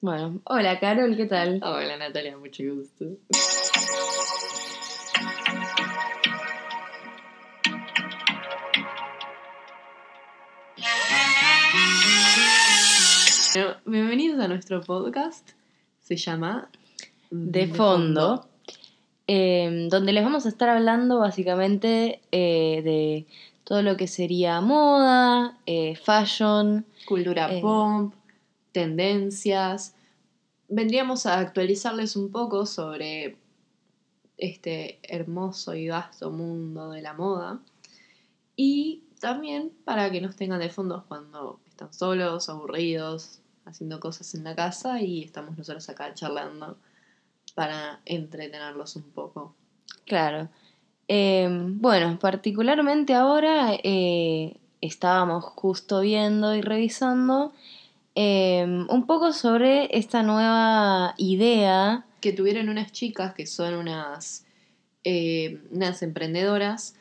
Bueno, hola Carol, ¿qué tal? Hola Natalia, mucho gusto. Bueno, bienvenidos a nuestro podcast. Se llama De fondo, eh, donde les vamos a estar hablando básicamente eh, de todo lo que sería moda, eh, fashion, Cultura Eh. pop, tendencias. Vendríamos a actualizarles un poco sobre este hermoso y vasto mundo de la moda. Y también para que nos tengan de fondo cuando están solos, aburridos, haciendo cosas en la casa y estamos nosotros acá charlando para entretenerlos un poco. claro. Eh, bueno, particularmente ahora eh, estábamos justo viendo y revisando eh, un poco sobre esta nueva idea que tuvieron unas chicas que son unas, eh, unas emprendedoras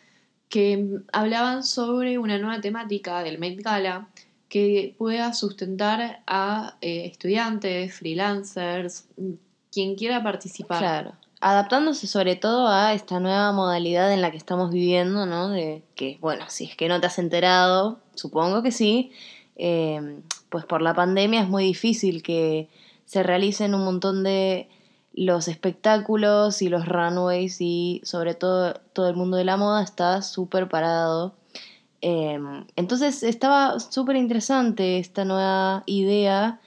que hablaban sobre una nueva temática del Met Gala que pueda sustentar a eh, estudiantes, freelancers, quien quiera participar. Claro. Adaptándose sobre todo a esta nueva modalidad en la que estamos viviendo, ¿no? De que, bueno, si es que no te has enterado, supongo que sí, eh, pues por la pandemia es muy difícil que se realicen un montón de los espectáculos y los runways y sobre todo todo el mundo de la moda está súper parado. Eh, entonces estaba súper interesante esta nueva idea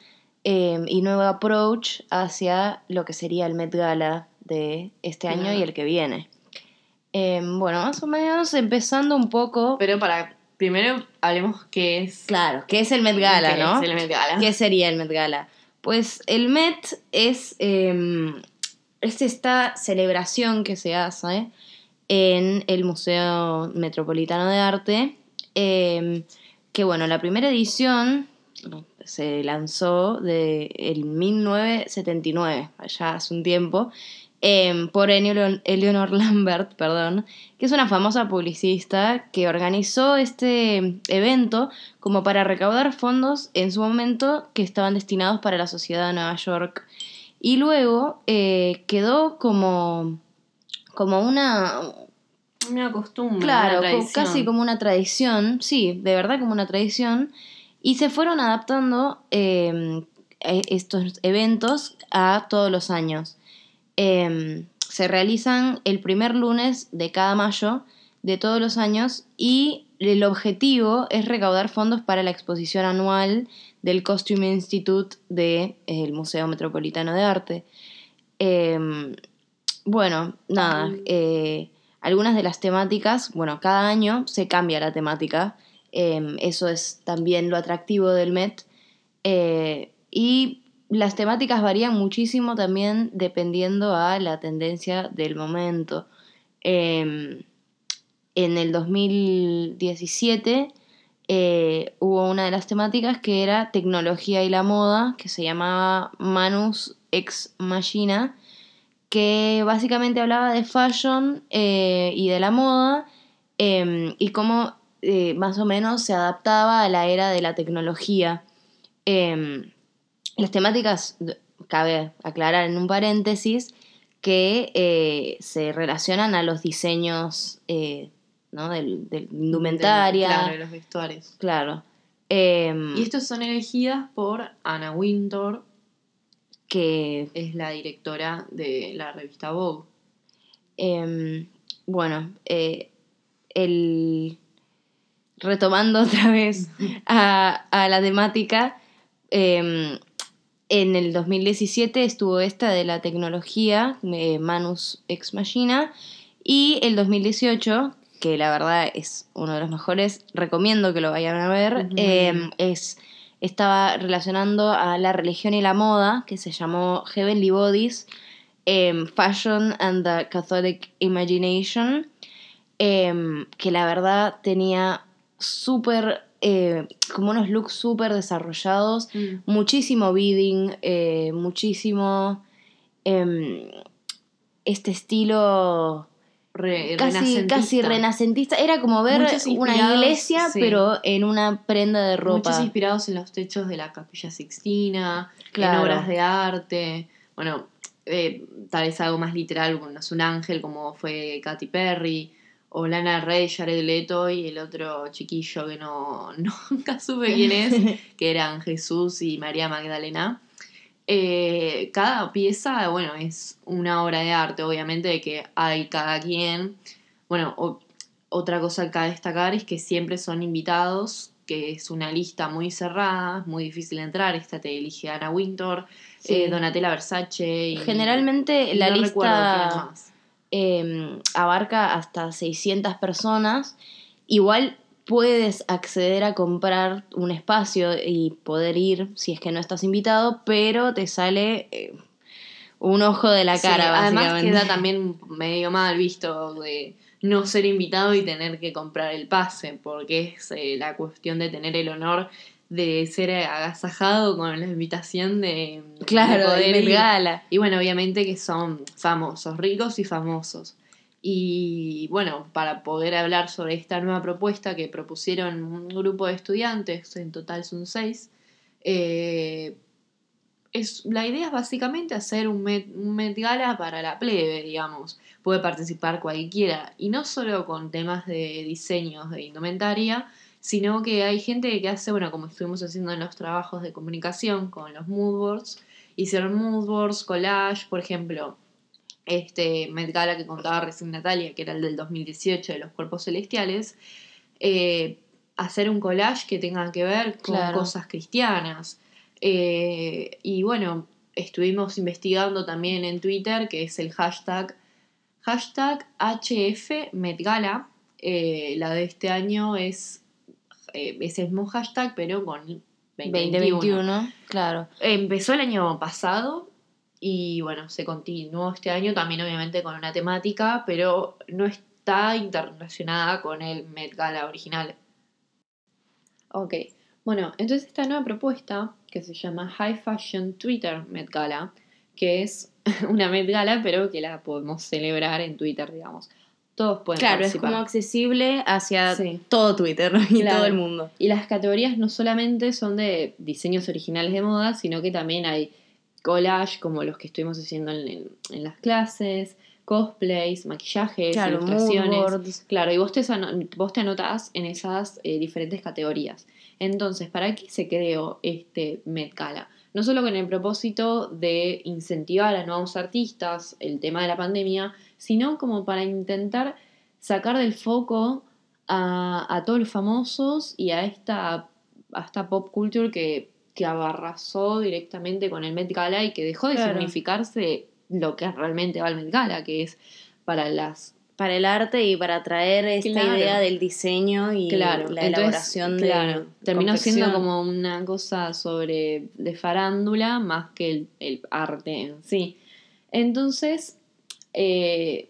eh, y nuevo approach hacia lo que sería el Met Gala de este año y el que viene. Eh, bueno, más o menos empezando un poco... Pero para, primero hablemos qué es. Claro, ¿qué es el Met Gala, qué no? es el Met Gala. ¿Qué sería el Met Gala? Pues el Met es, eh, es esta celebración que se hace en el Museo Metropolitano de Arte, eh, que bueno, la primera edición se lanzó de, en 1979, allá hace un tiempo, eh, por Eleanor, Lambert, perdón, que es una famosa publicista que organizó este evento como para recaudar fondos en su momento que estaban destinados para la sociedad de Nueva York. Y luego eh, quedó como, como una, Una costumbre, Claro, una casi como una tradición, sí, de verdad como una tradición, y se fueron adaptando eh, e- estos eventos a todos los años. Eh, se realizan el primer lunes de cada mayo de todos los años y el objetivo es recaudar fondos para la exposición anual del Costume Institute del Museo Metropolitano de Arte. Eh, bueno, nada, eh, algunas de las temáticas, bueno, cada año se cambia la temática, eh, eso es también lo atractivo del Met, eh, y las temáticas varían muchísimo también dependiendo a la tendencia del momento. Eh, en el 2017 eh, hubo una de las temáticas que era tecnología y la moda, que se llamaba Manus Ex Machina, que básicamente hablaba de fashion eh, y de la moda eh, y cómo eh, más o menos se adaptaba a la era de la tecnología. Eh, las temáticas, cabe aclarar en un paréntesis, que eh, se relacionan a los diseños eh, ¿no? del, del indumentaria. Claro, de los vestuarios. Claro. Em, Y estos son elegidas por Anna Wintour, que es la directora de la revista Vogue. Em, bueno, eh, el, retomando otra vez a, a la temática, em, en el 2017 estuvo esta de la tecnología, eh, Manus Ex Machina, y el 2018, que la verdad es uno de los mejores, recomiendo que lo vayan a ver, em, es, estaba relacionando a la religión y la moda, que se llamó Heavenly Bodies, em, Fashion and the Catholic Imagination, em, que la verdad tenía súper, eh, como unos looks súper desarrollados, muchísimo bidding, eh, muchísimo em, este estilo re- casi, renacentista. casi renacentista. Era como ver una iglesia, sí. pero en una prenda de ropa. Muchos inspirados en los techos de la Capilla Sixtina, Claro. en obras de arte. Bueno, eh, tal vez algo más literal, bueno, es un ángel como fue Katy Perry, o Lana Rey, Jared Leto y el otro chiquillo que no, nunca supe quién es, que eran Jesús y María Magdalena. Eh, cada pieza, bueno, es una obra de arte, obviamente, de que hay cada quien. Bueno, o- otra cosa que destacar es que siempre son invitados, que es una lista muy cerrada, muy difícil de entrar. Esta te elige Ana Wintour, Sí. eh, Donatella Versace. Y, Generalmente la no recuerdo quién lista más. Eh, abarca hasta 600 personas. Igual puedes acceder a comprar un espacio y poder ir si es que no estás invitado, pero te sale eh, un ojo de la Sí, cara, además básicamente. queda también medio mal visto de no ser invitado y tener que comprar el pase, porque es eh, la cuestión de tener el honor de ser agasajado con la invitación de, de Claro, poder Met ir. Gala. Y bueno, obviamente que son famosos, ricos y famosos. Y bueno, para poder hablar sobre esta nueva propuesta que propusieron un grupo de estudiantes, en total son seis, eh, es, la idea es básicamente hacer un Met, un Met Gala para la plebe, digamos. Puede participar cualquiera. Y no solo con temas de diseños de indumentaria, sino que hay gente que hace, bueno, como estuvimos haciendo en los trabajos de comunicación con los mood boards, hicieron mood boards, collage, por ejemplo, este Met Gala que contaba recién Natalia, que era el del 2018 de los cuerpos celestiales, eh, hacer un collage que tenga que ver con Claro. cosas cristianas. Eh, y bueno, estuvimos investigando también en Twitter, que es el hashtag, hashtag HF Met Gala. Eh, la de este año es eh, ese mismo hashtag, pero con 2021. 2021, claro. Empezó el año pasado y bueno, se continuó este año también obviamente con una temática, pero no está interrelacionada con el Met Gala original. Ok, bueno, entonces esta nueva propuesta que se llama High Fashion Twitter Met Gala, que es una Met Gala pero que la podemos celebrar en Twitter, digamos. Todos pueden Claro, es participar. como accesible hacia Sí. todo Twitter y Claro. todo el mundo. Y las categorías no solamente son de diseños originales de moda, sino que también hay collage, como los que estuvimos haciendo en, en- en las clases, cosplays, maquillajes, Claro, ilustraciones. Claro, y vos te, ano- vos te anotás en esas eh, diferentes categorías. Entonces, ¿para qué se creó este Met Gala? No solo con el propósito de incentivar a nuevos artistas, el tema de la pandemia, sino como para intentar sacar del foco a, a todos los famosos y a esta, a esta pop culture que, que abarrasó directamente con el Met Gala y que dejó de Claro. significarse lo que realmente va al Met Gala, que es para las Para el arte y para traer esta Claro. idea del diseño y Claro, la entonces, elaboración de. claro, terminó siendo como una cosa sobre de farándula más que el, el arte en sí. Entonces, eh,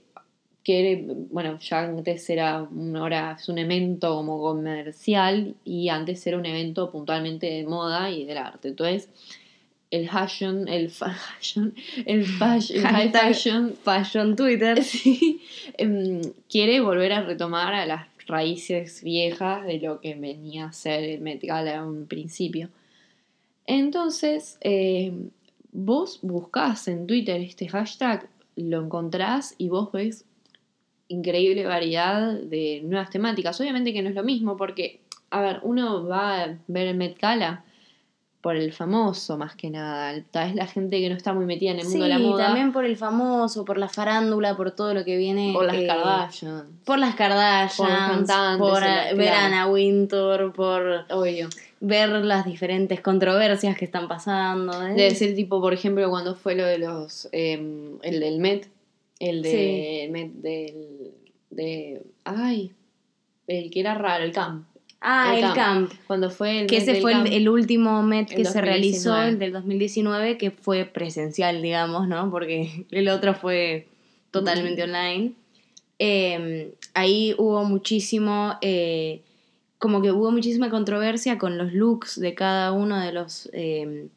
que bueno, ya antes era un, ahora es un evento como comercial y antes era un evento puntualmente de moda y del arte. Entonces, el fashion, el fa- fashion, el fashion, el high fashion Fashion Twitter. Sí, em, quiere volver a retomar a las raíces viejas de lo que venía a ser el Met Gala en un principio. Entonces, em, vos buscás en Twitter este hashtag, lo encontrás y vos ves increíble variedad de nuevas temáticas. Obviamente que no es lo mismo porque, a ver, uno va a ver el Met Gala por el famoso más que nada. Tal vez la gente que no está muy metida en el mundo de la moda. también por el famoso, por la farándula, por todo lo que viene. Por las eh, Kardashian. Por las Kardashians, Por los cantantes, por ver claro. Anna Wintour, por Obvio. ver las diferentes controversias que están pasando. ¿eh? De decir, tipo, por ejemplo, cuando fue lo de los. eh, el del Met. El de. Sí. el Met del. De. Ay. El que era raro, el camp. Ah, el el, camp. camp. Cuando fue el Que ese fue el, último Met que se 2019. realizó, el del 2019, que fue presencial, digamos, ¿no? Porque el otro fue totalmente online. Eh, ahí hubo muchísimo, eh, como que hubo muchísima controversia con los looks de cada uno de los eh,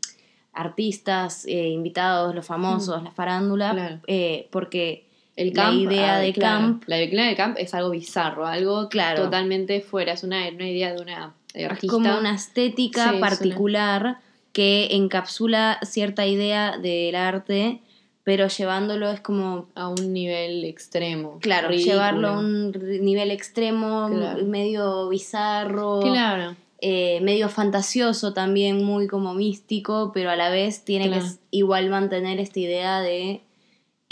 artistas eh, invitados, los famosos, la farándula, Claro. eh, porque El la idea ah, de claro, camp. La idea de camp es algo bizarro, algo Claro. totalmente fuera. Es una, una idea de una de Es como una estética Sí, es una- particular que encapsula cierta idea del arte, pero llevándolo es como, a un nivel extremo. claro, ridículo. llevarlo a un nivel extremo, Claro. medio bizarro, Claro. eh, medio fantasioso también, muy como místico, pero a la vez tiene Claro. que igual mantener esta idea de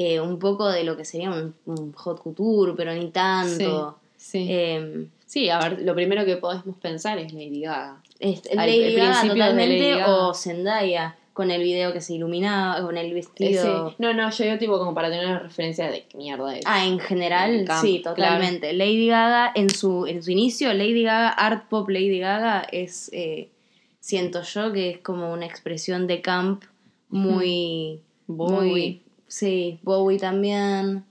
eh, un poco de lo que sería un, un hot couture, pero ni tanto. Sí. Em, Sí, a ver, lo primero que podemos pensar es Lady Gaga. Es- Al- Lady Gaga totalmente Lady Gaga. o Zendaya con el video que se iluminaba, con el Eh, vestido. sí. No, no, yo digo tipo como para tener una referencia de mierda es. Ah, en general, camp, sí, totalmente. Lady Gaga, en su, en su inicio, Lady Gaga, Art Pop Lady Gaga, es, eh, siento yo que es como una expresión de camp muy... Muy sí, Bowie también.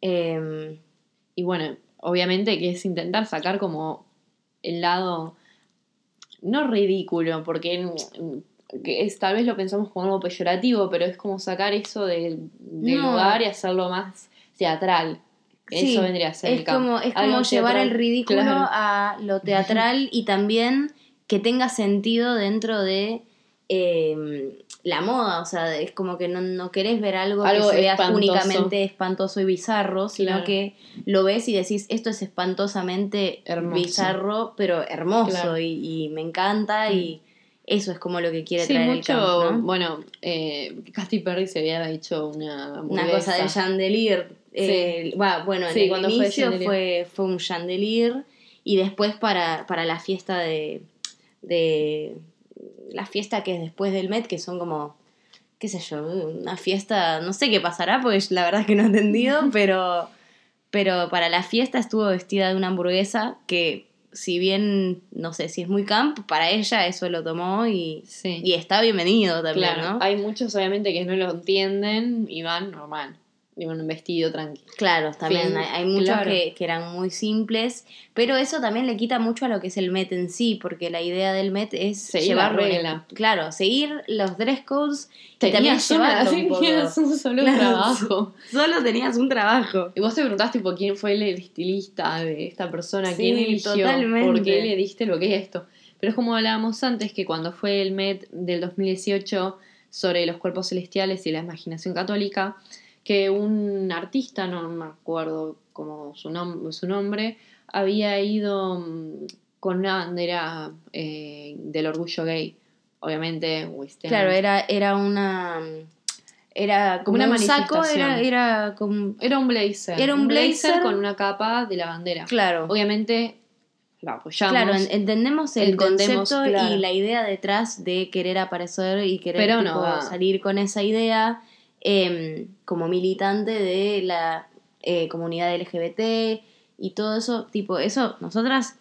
Em, Y bueno, obviamente que es intentar sacar como el lado, no ridículo, porque que es, tal vez lo pensamos como algo peyorativo, pero es como sacar eso del, del No. lugar y hacerlo más teatral. Sí, eso vendría a ser es el como, es como llevar teatral, el ridículo claro. a lo teatral y también que tenga sentido dentro de eh, la moda. O sea, es como que no, no querés ver algo, Algo que se vea espantoso. únicamente espantoso y bizarro, sino Claro. que lo ves y decís, esto es espantosamente Hermoso. bizarro, pero hermoso Claro. Mm. y, y me encanta y eso es como lo que quiere Sí, traer mucho, el camp, ¿no? bueno, eh, Katy Perry se había hecho una Una cosa de chandelier. eh, va, bueno, en Sí, el cuando fue inicio chandelier. fue, fue un chandelier y después para, para la fiesta de, de... La fiesta que es después del Met, que son como, qué sé yo, una fiesta, no sé qué pasará, porque la verdad es que no he entendido, pero, pero para la fiesta estuvo vestida de una hamburguesa que si bien, no sé si es muy camp, para ella eso lo tomó y, Sí. y está bienvenido también, Claro, ¿no? hay muchos obviamente que no lo entienden y van normal, y van un vestido tranquilo. Claro, también Fin, hay, hay muchos claro. que, que eran muy simples, pero eso también le quita mucho a lo que es el Met en sí, porque la idea del Met es Seguir la llevarlo, en- regla. claro, seguir los dress codes y también Tenías, una, tenías un solo Claro. trabajo. Solo tenías un trabajo. Y vos te preguntaste tipo quién fue el estilista de esta persona, Sí, quién eligió, totalmente. por qué le diste lo que es esto. Pero es como hablábamos antes, que cuando fue el Met del 2018 sobre los cuerpos celestiales y la imaginación católica, que un artista, no me acuerdo como su, nom- su nombre, había ido mm, con una bandera eh, del orgullo gay. Obviamente, West End. Claro, era, era una... Era como Una un saco, era, era como... Era un blazer. Era un blazer. con una capa de la bandera. Claro. Obviamente la apoyamos. Claro, en- entendemos el Entendemos, concepto claro. y la idea detrás de querer aparecer y querer tipo, no salir con esa idea em, como militante de la eh, comunidad LGBT y todo eso, tipo, eso, nosotras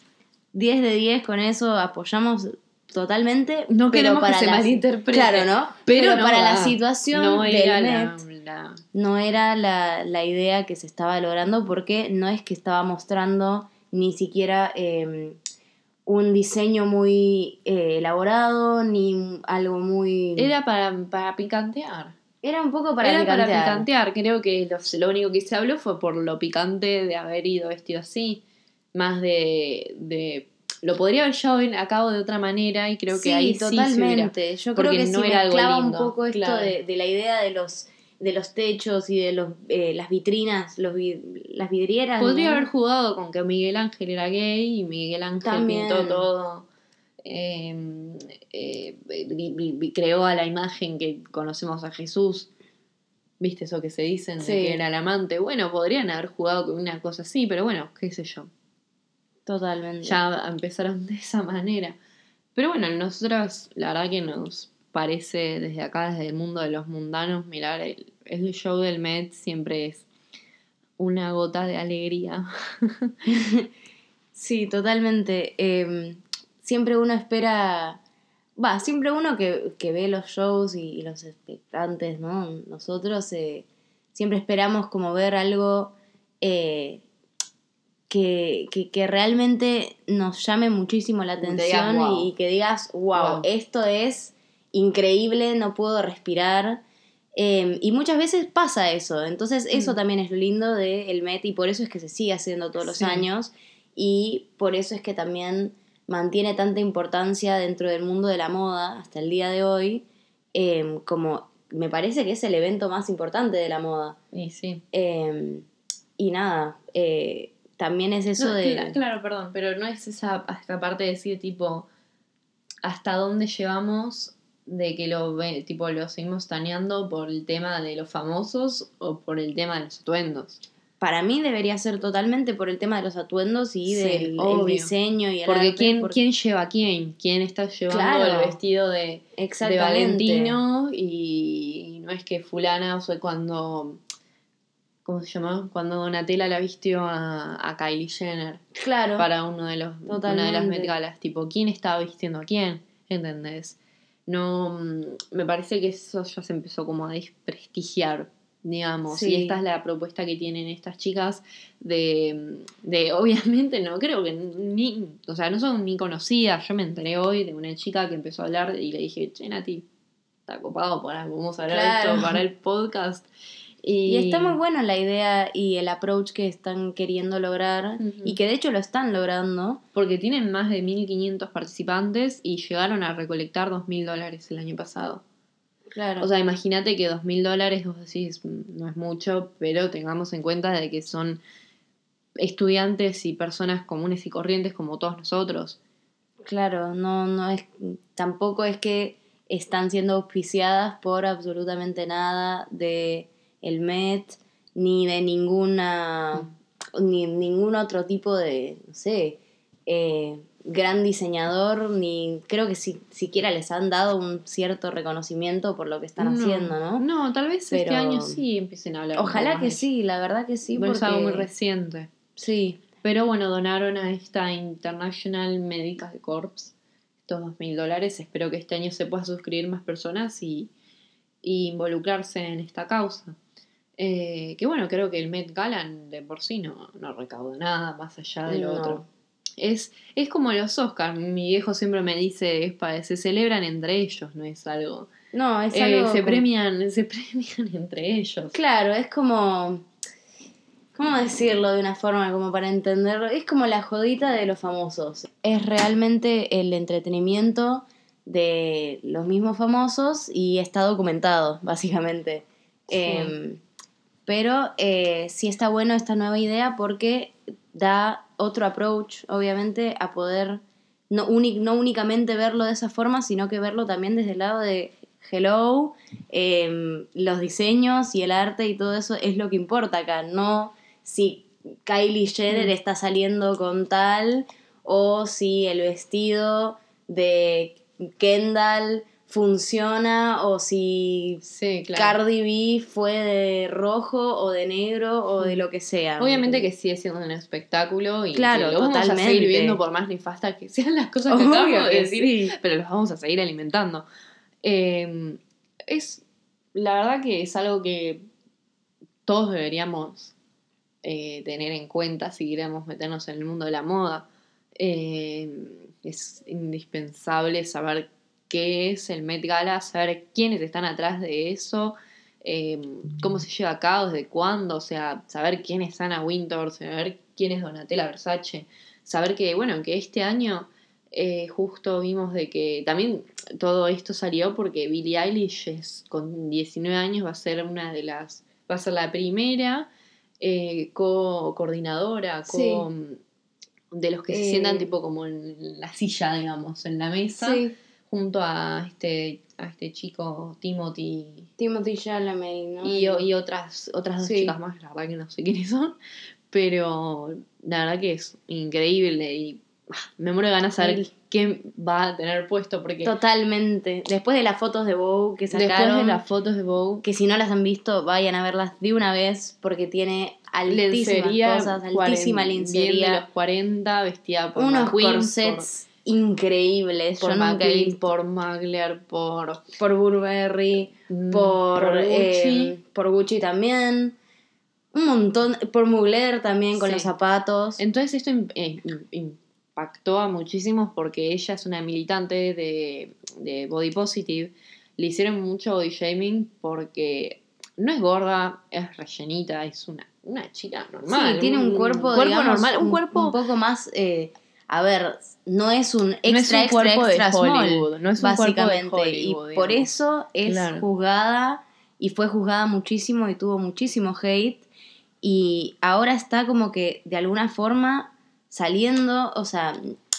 10 de 10 con eso apoyamos totalmente. no pero queremos para que se las- malinterprete. Claro, ¿no? Pero, no para la situación no del era Met la, la- no era la, la idea que se estaba logrando porque no es que estaba mostrando ni siquiera eh, un diseño muy eh, elaborado ni algo muy... Era para, para picantear. Era un poco para Era para picantear. picantear. Creo que lo, lo único que se habló fue por lo picante de haber ido vestido así. Más de. de lo podría haber llevado a cabo de otra manera y creo que sí, ahí sí se totalmente. Yo creo que no si era algo mezclaba un lindo, poco esto claro. de, de la idea de los de los techos y de los eh, las vitrinas, los las vidrieras. Podría ¿no? haber jugado con que Miguel Ángel era gay y Miguel Ángel También. pintó todo. Eh, eh, vi- creó a la imagen que conocemos a Jesús. ¿Viste eso que se dicen de Sí. que era el amante? Bueno, podrían haber jugado con una cosa así, pero bueno, qué sé yo. Totalmente. Ya empezaron de esa manera. Pero bueno, nosotros la verdad que nos parece desde acá, desde el mundo de los mundanos, mirar el, el show del Met siempre es una gota de alegría. Sí, totalmente. Eh, siempre uno espera, va, siempre uno que, que ve los shows y, y los expectantes, ¿no? Nosotros eh, siempre esperamos como ver algo eh, que, que, que realmente nos llame muchísimo la digas, atención "Wow". y, y que digas, wow, Wow. esto es increíble, no puedo respirar. Eh, y muchas veces pasa eso. Entonces, eso Mm. también es lo lindo del Met y por eso es que se sigue haciendo todos los Sí. años. Y por eso es que también mantiene tanta importancia dentro del mundo de la moda hasta el día de hoy. eh, como me parece que es el evento más importante de la moda. Y sí. Eh, y nada, eh, también es eso No, de... cla- Claro, perdón, pero no es esa esta parte de decir tipo hasta dónde llevamos de que lo tipo lo seguimos taneando por el tema de los famosos o por el tema de los atuendos. Para mí debería ser totalmente por el tema de los atuendos y Sí, del el diseño y el Porque arte, quién, porque- quién lleva a quién, quién está llevando Claro. el vestido de, de. Valentino y no es que fulana fue cuando ¿cómo se llama? Cuando Donatella la vistió a, a Kylie Jenner. Claro. para uno de los una de las Totalmente. Met Galas, tipo quién estaba vistiendo a quién, ¿entendés? No mm, me parece que eso ya se empezó como a desprestigiar, digamos, Sí. y esta es la propuesta que tienen estas chicas de, de obviamente no creo que ni, o sea, no son ni conocidas, yo me enteré hoy de una chica que empezó a hablar y le dije, "Che, Nati, está copado para vamos a hablar de esto para el podcast." Y, Y está muy buena la idea y el approach que están queriendo lograr y que de hecho lo están logrando. Porque tienen más de 1.500 participantes y llegaron a recolectar 2.000 dólares el año pasado. Claro. O sea, imagínate que 2.000 dólares, vos decís, "Mm, no es mucho, pero tengamos en cuenta de que son estudiantes y personas comunes y corrientes como todos nosotros. claro, no, no es, tampoco es que están siendo auspiciadas por absolutamente nada de el Met, ni de ninguna, ni ningún otro tipo de, no sé, eh, gran diseñador, ni creo que si, siquiera les han dado un cierto reconocimiento por lo que están haciendo, ¿no? No, tal vez este año sí empiecen a hablar. Ojalá que de sí, la verdad que sí, porque... Es algo muy reciente. Sí, Pero bueno, donaron a esta International Medical Corps estos dos mil dólares. Espero que este año se pueda suscribir más personas y, y involucrarse en esta causa. Eh, que bueno, creo que el Met Gala de por sí no, no recauda nada más allá de lo No. otro. Es, es como los Oscars. Mi viejo siempre me dice, es para, se celebran entre ellos, no es algo. no, es Eh, algo... se como- premian, se premian entre ellos. Claro, es como. ¿Cómo decirlo de una forma como para entenderlo? Es como la jodita de los famosos. Es realmente el entretenimiento de los mismos famosos y está documentado, básicamente. Sí. Em, pero eh, sí está bueno esta nueva idea porque da otro approach, obviamente, a poder no, únicamente verlo de esa forma, sino que verlo también desde el lado de hello, em, los diseños y el arte y todo eso es lo que importa acá, no si Kylie Jenner Mm. está saliendo con tal o si el vestido de Kendall funciona o si Sí, claro. Cardi B fue de rojo o de negro o de lo que sea. Obviamente que sigue siendo un espectáculo y Claro, lo vamos a totalmente. seguir viendo por más nefasta que sean las cosas que Obvio acabamos de que decir, sí. pero los vamos a seguir alimentando. Eh, es la verdad que es algo que todos deberíamos eh, tener en cuenta si queremos meternos en el mundo de la moda. Eh, es indispensable saber qué es el Met Gala, saber quiénes están atrás de eso, eh, cómo se lleva a cabo, desde cuándo, o sea, saber quién es Anna Wintour, saber quién es Donatella Versace, saber que, bueno, que este año eh, justo vimos de que también todo esto salió porque Billie Eilish es, con 19 años va a ser una de las, va a ser la primera eh, co-coordinadora, co- de los que se Eh. sientan tipo como en la silla, digamos, en la mesa Sí, junto a este, a este chico Timothy Timothy Chalamet, ¿no? y, y otras, otras dos Sí. chicas más, la verdad que no sé quiénes son, pero la verdad que es increíble y ah, me muero de ganas de saber Sí. qué va a tener puesto, porque Totalmente. Después de las fotos de Vogue que sacaron, después de las fotos de Vogue, que si no las han visto, vayan a verlas de una vez porque tiene altísimas lencería, cosas, altísima bien de lencería, los 40, vestida por unos corsets increíbles. por, Yo nunca por Mugler, por, por Burberry, mm, por, por eh, Gucci. por Gucci también. Un montón, por Mugler también con Sí. los zapatos. Entonces esto eh, im- impactó a muchísimos porque ella es una militante de, de Body Positive le hicieron mucho body shaming porque no es gorda, es rellenita, es una, una chica normal. Sí, tiene un cuerpo, digamos, normal, un un, cuerpo un poco más. eh, a ver, no es un extra, no es un extra, de extra small, Hollywood, no es un cuerpo de básicamente. Hollywood, y por digamos. eso es Claro. juzgada y fue juzgada muchísimo y tuvo muchísimo hate. Y ahora está como que de alguna forma saliendo, o sea,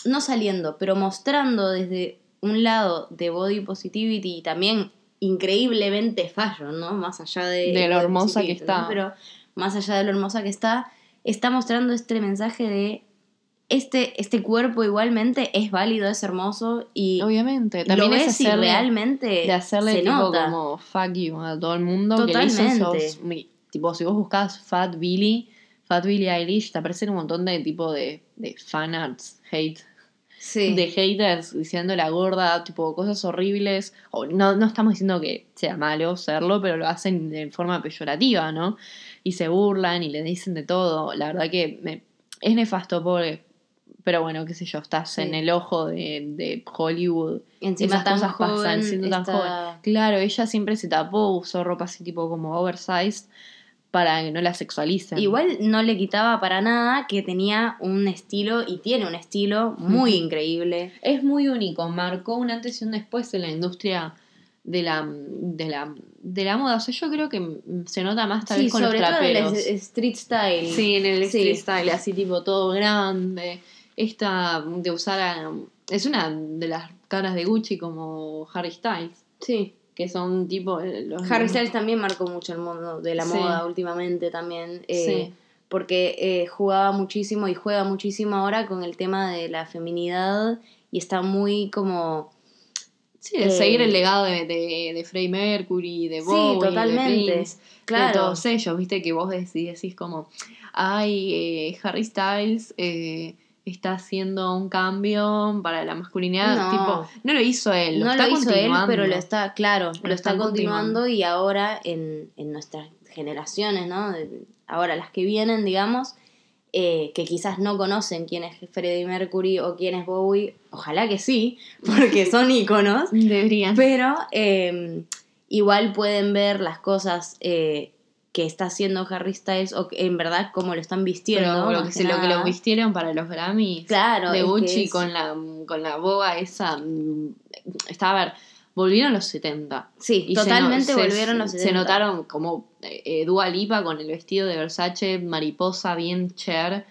no saliendo, pero mostrando desde un lado de body positivity y también increíblemente fallo, ¿no? Más allá de, De lo hermosa que está. Pero más allá de lo hermosa que está, está mostrando este mensaje de este, este cuerpo igualmente es válido, es hermoso y Obviamente, lo también es ves y hacerle, realmente de hacerle se tipo nota. como fuck you a todo el mundo que le hizo Totalmente. mi- tipo si vos buscas Fat Billy Fat Billy Eilish te aparecen un montón de tipo de, de fan arts hate Sí. de haters diciendo la gorda tipo cosas horribles o no, no estamos diciendo que sea malo serlo pero lo hacen de forma peyorativa no y se burlan y le dicen de todo la verdad que me- es nefasto pobre pero bueno qué sé yo estás Sí. en el ojo de, de Hollywood Encima esas tan cosas joven, pasan siendo tan joven. Claro, ella siempre se tapó, usó ropa así tipo como oversized para que no la sexualicen. Igual no le quitaba para nada que tenía un estilo y tiene un estilo muy increíble. es muy único, marcó un antes y un después en la industria de la, de la, de la moda. O sea, yo creo que se nota más tal Sí, vez con sobre los todo en el traperos. street style. Sí, en el Sí. street style, así tipo todo grande. Esta de usar a- es una de las caras de Gucci como Harry Styles, Sí. que son tipo eh, los Harry Styles también marcó mucho el mundo de la Sí. moda últimamente también. eh, Sí. Porque eh, jugaba muchísimo y juega muchísimo ahora con el tema de la feminidad y está muy como... Sí, de Eh, seguir el legado de, de, de Freddie Mercury, de Sí, Bowie, totalmente. de Prince, de Claro. todos ellos, viste que vos decís, decís como, ay, Harry Styles está haciendo un cambio para la masculinidad, No. tipo, no lo hizo él, lo no está lo hizo él, pero lo está, claro, lo, Lo está continuando continuando. y ahora en, en nuestras generaciones, ¿no? De- Ahora las que vienen, digamos, eh, que quizás no conocen quién es Freddie Mercury o quién es Bowie, ojalá que sí, porque son íconos, Deberían. pero eh, igual pueden ver las cosas eh, que está haciendo Harry Styles o en verdad cómo lo están vistiendo. Pero lo que, que se, lo que lo vistieron para los Grammys Claro, de Gucci es- con la con la boga esa mm, está a ver volvieron los 70 Sí, Y se totalmente se- volvieron los Se 70. notaron como eh, Dua Lipa con el vestido de Versace, mariposa, bien cher,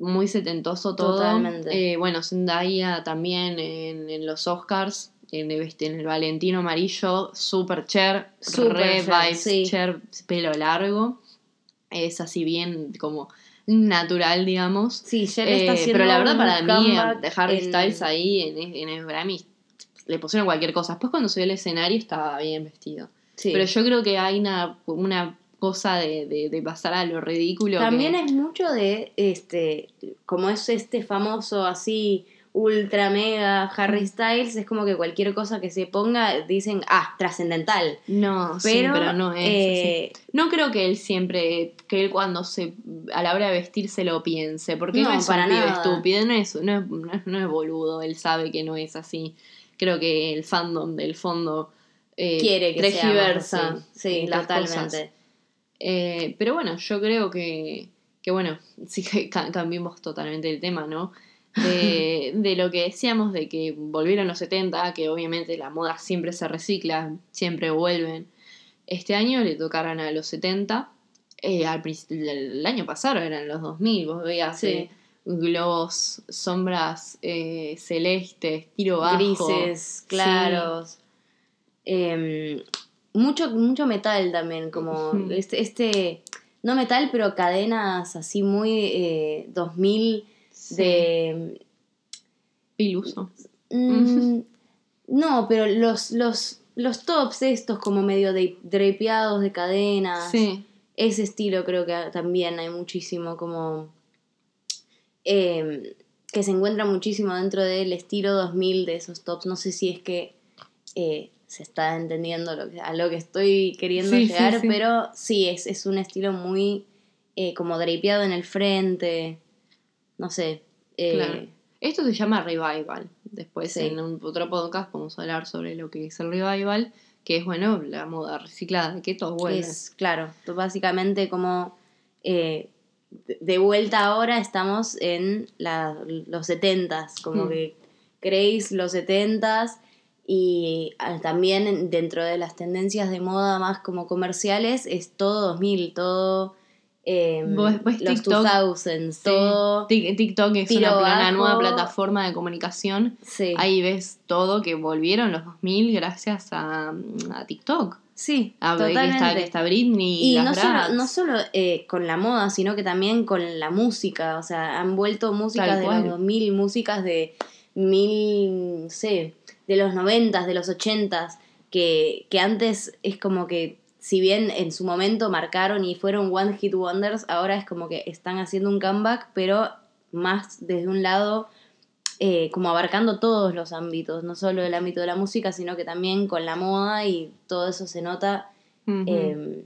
muy setentoso todo. Totalmente. Eh, bueno, Zendaya también en, en los Oscars, en el, vesti- en el Valentino amarillo, super cher, Súper re cher, vibes, sí. cher, pelo largo. Es así bien como natural, digamos. Sí, Cher está Eh, haciendo pero la verdad para mí, de Harry en- Styles ahí en, en el Grammy, le pusieron cualquier cosa. Después cuando subió al escenario estaba bien vestido. Sí. Pero yo creo que hay una, una cosa de, de- de pasar a lo ridículo. También que- es mucho de, este, como es este famoso así, ultra mega Harry Styles, es como que cualquier cosa que se ponga dicen, ah, trascendental. No, sí, Pero, no es. eh. No creo que él siempre, que él cuando se, a la hora de vestir se lo piense, porque No, no, es para un nada. estúpido, no es, no, es, no es- no es boludo, él sabe que no es así. Creo que el fandom del fondo eh, quiere que tergiversa. Sí, las totalmente. cosas. Eh, pero bueno, yo creo que, que bueno, sí que ca- cambiemos totalmente el tema, ¿no? De, de lo que decíamos de que volvieron los 70, que obviamente la moda siempre se recicla, siempre vuelven. Este año le tocaron a los 70, eh, al el, año pasado eran los 2000, vos veías Sí. eh, globos, sombras eh, celestes, tiro bajo. Grises, claros. Em, mucho, mucho metal también, como este, este, no metal, pero cadenas así muy eh, 2000 Sí. de... Piluso. Mm, no, pero los, los, los tops estos como medio de, drapeados de cadenas. Sí. Ese estilo creo que también hay muchísimo como... eh, que se encuentra muchísimo dentro del estilo 2000 de esos tops. No sé si es que eh, se está entendiendo lo que, a lo que estoy queriendo Sí, sí, llegar, sí. pero sí, es, es un estilo muy eh, como drapeado en el frente. No sé. eh, Claro. Esto se llama revival. Después Sí. en un, otro podcast podemos hablar sobre lo que es el revival, que es, bueno, la moda reciclada, que todo vuelve. Es, claro, básicamente como eh, de- vuelta ahora estamos en la- los setentas, como Mm. que creéis los setentas y ah, también en- dentro de las tendencias de moda más como comerciales es todo 2000, todo eh, Vos- vos los TikTok, 2000s, Sí. todo... Tik- TikTok es una, una nueva plataforma de comunicación. Sí, Ahí ves todo que volvieron los 2000 gracias a, a TikTok. sí A, que, totalmente. está, que está Britney y, Y no solo, no solo eh, con la moda, sino que también con la música. O sea, han vuelto músicas Tal de cual. los 2000, músicas de mil, no sé, de los 90, de los 80, que, que antes es como que, si bien en su momento marcaron y fueron One Hit Wonders, ahora es como que están haciendo un comeback, pero más desde un lado eh, como abarcando todos los ámbitos, no solo el ámbito de la música, sino que también con la moda y todo eso se nota eh,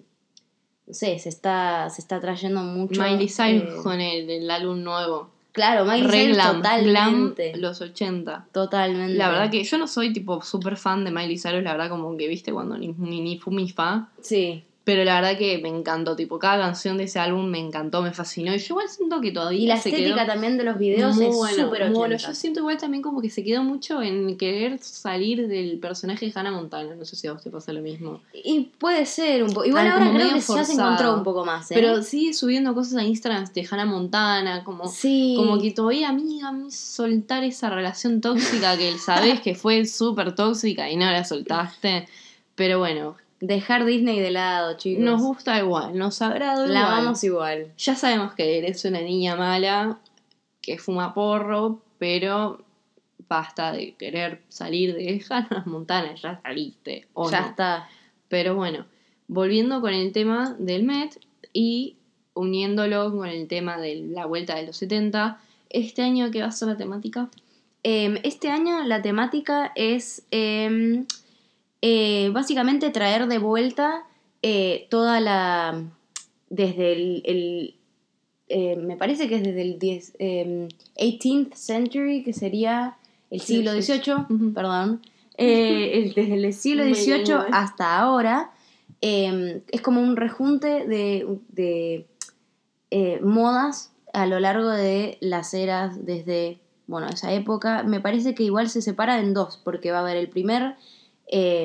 no sé, se está, se está trayendo mucho. Miley Cyrus eh, con el, el álbum nuevo. Claro, Miley Cyrus glam, totalmente. glam los 80. Totalmente. La verdad que yo no soy tipo súper fan de Miley Cyrus, la verdad como que viste cuando ni, ni, ni fui mi fa. Sí. Pero la verdad que me encantó, tipo, cada canción de ese álbum me encantó, me fascinó. Y yo igual siento que todavía Y la se estética quedó también de los videos muy es bueno, súper muy bueno. 80. Yo siento igual también como que se quedó mucho en querer salir del personaje de Hannah Montana. No sé si a vos te pasa lo mismo. Y puede ser un poco. Igual Ah, ahora creo que ya se forzado. encontró un poco más, ¿eh? Pero sigue subiendo cosas a Instagram de Hannah Montana, como, sí. como que todavía, amiga, me soltar esa relación tóxica que sabés que fue súper tóxica y no la soltaste. Pero bueno, Dejar Disney de lado, chicos. nos gusta igual, nos agrada igual. La amamos igual. Ya sabemos que eres una niña mala, que fuma porro, pero basta de querer salir de Hannah Montana, ya saliste. ¿o ya no? está. Pero bueno, volviendo con el tema del Met y uniéndolo con el tema de la vuelta de los 70, este año ¿qué va a ser la temática? Eh, este año la temática es eh, eh, básicamente traer de vuelta eh, toda la. Desde el. el, eh, me parece que es desde el 10, eh, 18th century, que sería el siglo. XVIII, Ujú. perdón. eh, el- desde el siglo XVIII hasta ahora. eh, es como un rejunte de, de modas a lo largo de las eras desde, bueno, esa época. Me parece que igual se separa en dos, porque va a haber el primer eh,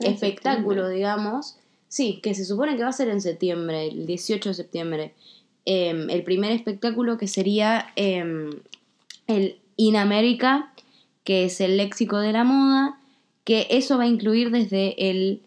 en espectáculo, digamos. Sí, que se supone que va a ser en septiembre, el 18 de septiembre. Eh, el primer espectáculo que sería eh, el In America, que es el léxico de la moda, que eso va a incluir desde el,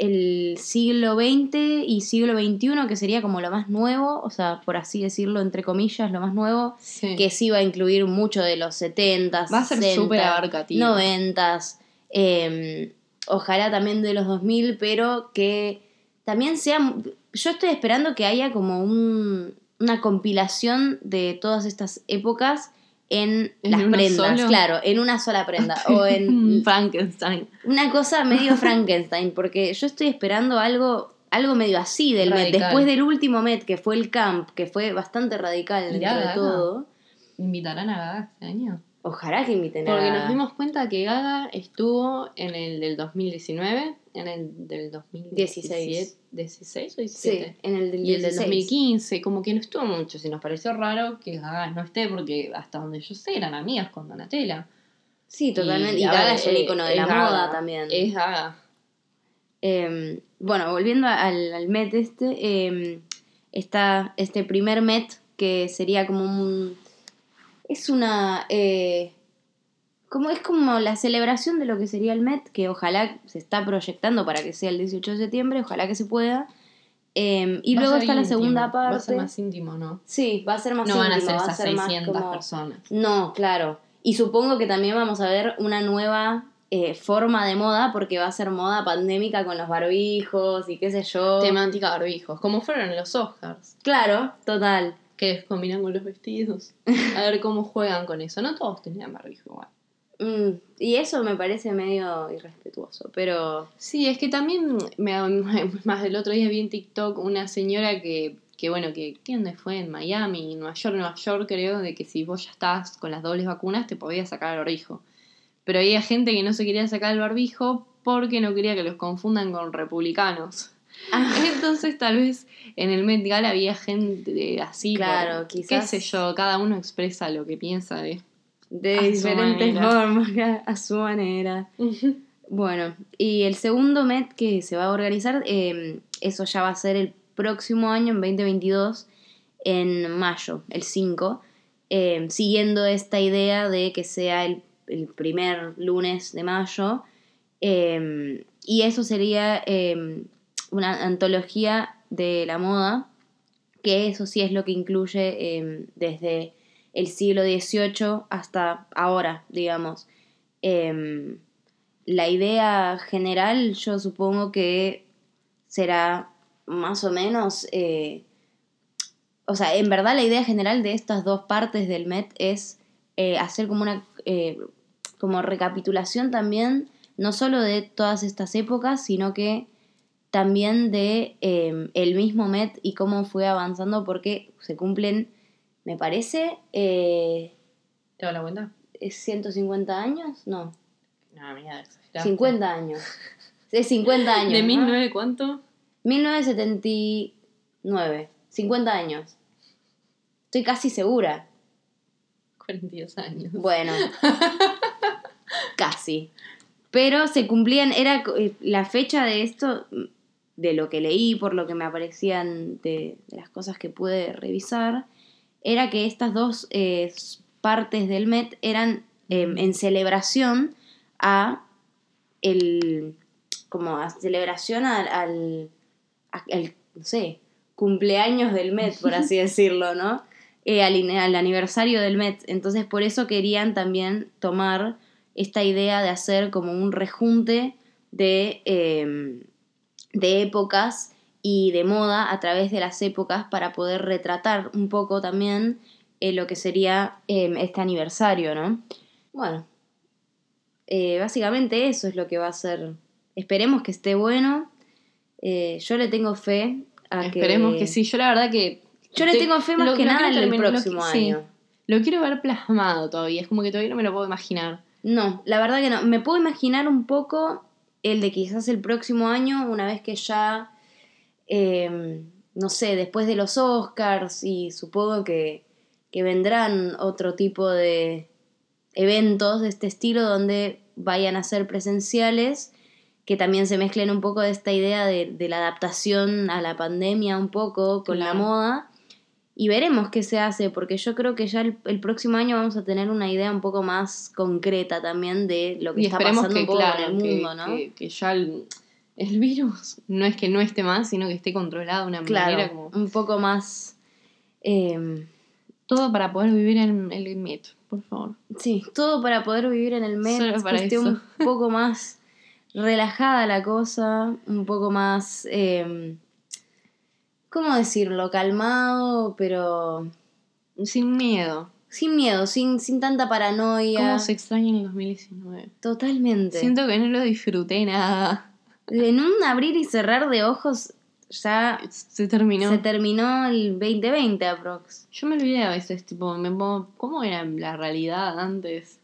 el siglo XX y siglo XXI, que sería como lo más nuevo, o sea, por así decirlo, entre comillas, lo más nuevo, Sí. que sí va a incluir mucho de los 70s, Va a ser 60s, súper abarcativo. 90s, eh, ojalá también de los 2000, pero que también sea... Yo estoy esperando que haya como un- una compilación de todas estas épocas en, ¿En las prendas, solo? claro, en una sola prenda. o en Frankenstein. una cosa medio Frankenstein, porque yo estoy esperando algo, algo medio así del Met. Después del último Met, que fue el Camp, que fue bastante radical dentro de Gaga. todo. ¿Invitarán a Gaga este año? Ojalá que inviten a... Porque nos dimos cuenta que Gaga estuvo en el del 2019, en el del 2017. 16. 16 o Sí, 17. en el del Y el del 16. 2015, como que no estuvo mucho. Si nos pareció raro que Gaga no esté, porque hasta donde yo sé eran amigas con Donatella. Sí, totalmente. Y, a Gaga es un eh, icono de es la Gaga, moda también. Es Gaga. Eh, bueno, volviendo al, al Met este, eh, está este primer Met que sería como un... Es una... eh, como, es como la celebración de lo que sería el Met, que ojalá se está proyectando para que sea el 18 de septiembre, ojalá que se pueda. Eh, y Va a luego está la íntimo, segunda Va a ser parte. más íntimo, ¿no? Sí, va a ser más No van a íntimo, ser esas ser más 600 como- personas. No, claro. Y supongo que también vamos a ver una nueva eh, forma de moda, porque va a ser moda pandémica con los barbijos y qué sé yo. Temática barbijos, como fueron los Oscars, Claro, total. que combinan con los vestidos. A ver cómo juegan con eso. No todos tenían barbijo igual. Mm, y eso me parece medio irrespetuoso, pero Sí, es que también, me, más del otro día vi en TikTok una señora que, que bueno, que ¿dónde fue? En Miami, Nueva York, Nueva York creo, de que si vos ya estás con las dobles vacunas te podías sacar el barbijo. Pero había gente que no se quería sacar el barbijo porque no quería que los confundan con republicanos. Ah. Entonces tal vez en el Met Gala había gente así. Claro, por- quizás- Qué sé yo, cada uno expresa lo que piensa de... De A diferentes formas, a su manera. Bueno, y el segundo Met que se va a organizar, eh, eso ya va a ser el próximo año, en 2022, en mayo, el 5, eh, siguiendo esta idea de que sea el, el primer lunes de mayo. eh, y eso sería una antología de la moda, que eso sí es lo que incluye desde el siglo XVIII hasta ahora, digamos. Em, la idea general yo supongo que será más o menos, eh, o sea, en verdad la idea general de estas dos partes del Met es eh, hacer como una eh, como recapitulación también, no solo de todas estas épocas, sino que también de eh, el mismo Met y cómo fue avanzando, porque se cumplen, me parece, eh, ¿Te das la cuenta? 150 años, no, No, mira, exageraste. 50 años. Es 50 años. ¿De ¿no? 1900 cuánto? 1979. 50 años. Estoy casi segura. 42 años. Bueno. casi. Pero se cumplían, era eh, la fecha de esto, de lo que leí, por lo que me aparecían de, de las cosas que pude revisar, era que estas dos eh, partes del Met eran eh, en celebración a el como a celebración al, al, no sé, cumpleaños del Met, por así decirlo, ¿no? Eh, al, aniversario del Met. Entonces por eso querían también tomar esta idea de hacer como un rejunte de, eh, de épocas y de moda a través de las épocas para poder retratar un poco también eh, lo que sería eh, este aniversario, ¿no? Bueno, eh, básicamente eso es lo que va a ser. Esperemos que esté bueno. Eh, yo le tengo fe a Esperemos que... sí. Yo la verdad que... Yo le tengo fe más lo- que lo nada en el lo- próximo sí. año. Lo quiero ver plasmado todavía. Es como que todavía no me lo puedo imaginar. No, la verdad que no. Me puedo imaginar un poco el de quizás el próximo año, una vez que ya, eh, no sé, después de los Oscars y supongo que, que vendrán otro tipo de eventos de este estilo donde vayan a ser presenciales, que también se mezclen un poco de esta idea de, de la adaptación a la pandemia un poco con la moda. Y veremos qué se hace, porque yo creo que ya el, el próximo año vamos a tener una idea un poco más concreta también de lo que Y está pasando que, un poco claro, en el que- mundo, ¿no? que, que ya el, el virus no es que no esté más, sino que esté controlado de una claro, manera como... un poco más... eh, Todo para poder vivir en el Met, por favor. sí, todo para poder vivir en el Met, Solo para que esté eso. un poco más relajada la cosa, un poco más... eh, ¿Cómo decirlo? Calmado, pero Sin miedo. sin miedo, sin, sin tanta paranoia. ¿Cómo se extraña en el 2019? Totalmente. Siento que no lo disfruté nada. En un abrir y cerrar de ojos ya Se terminó. se terminó el 2020 aprox. Yo me olvidé a veces, tipo, me pongo- ¿cómo era la realidad antes?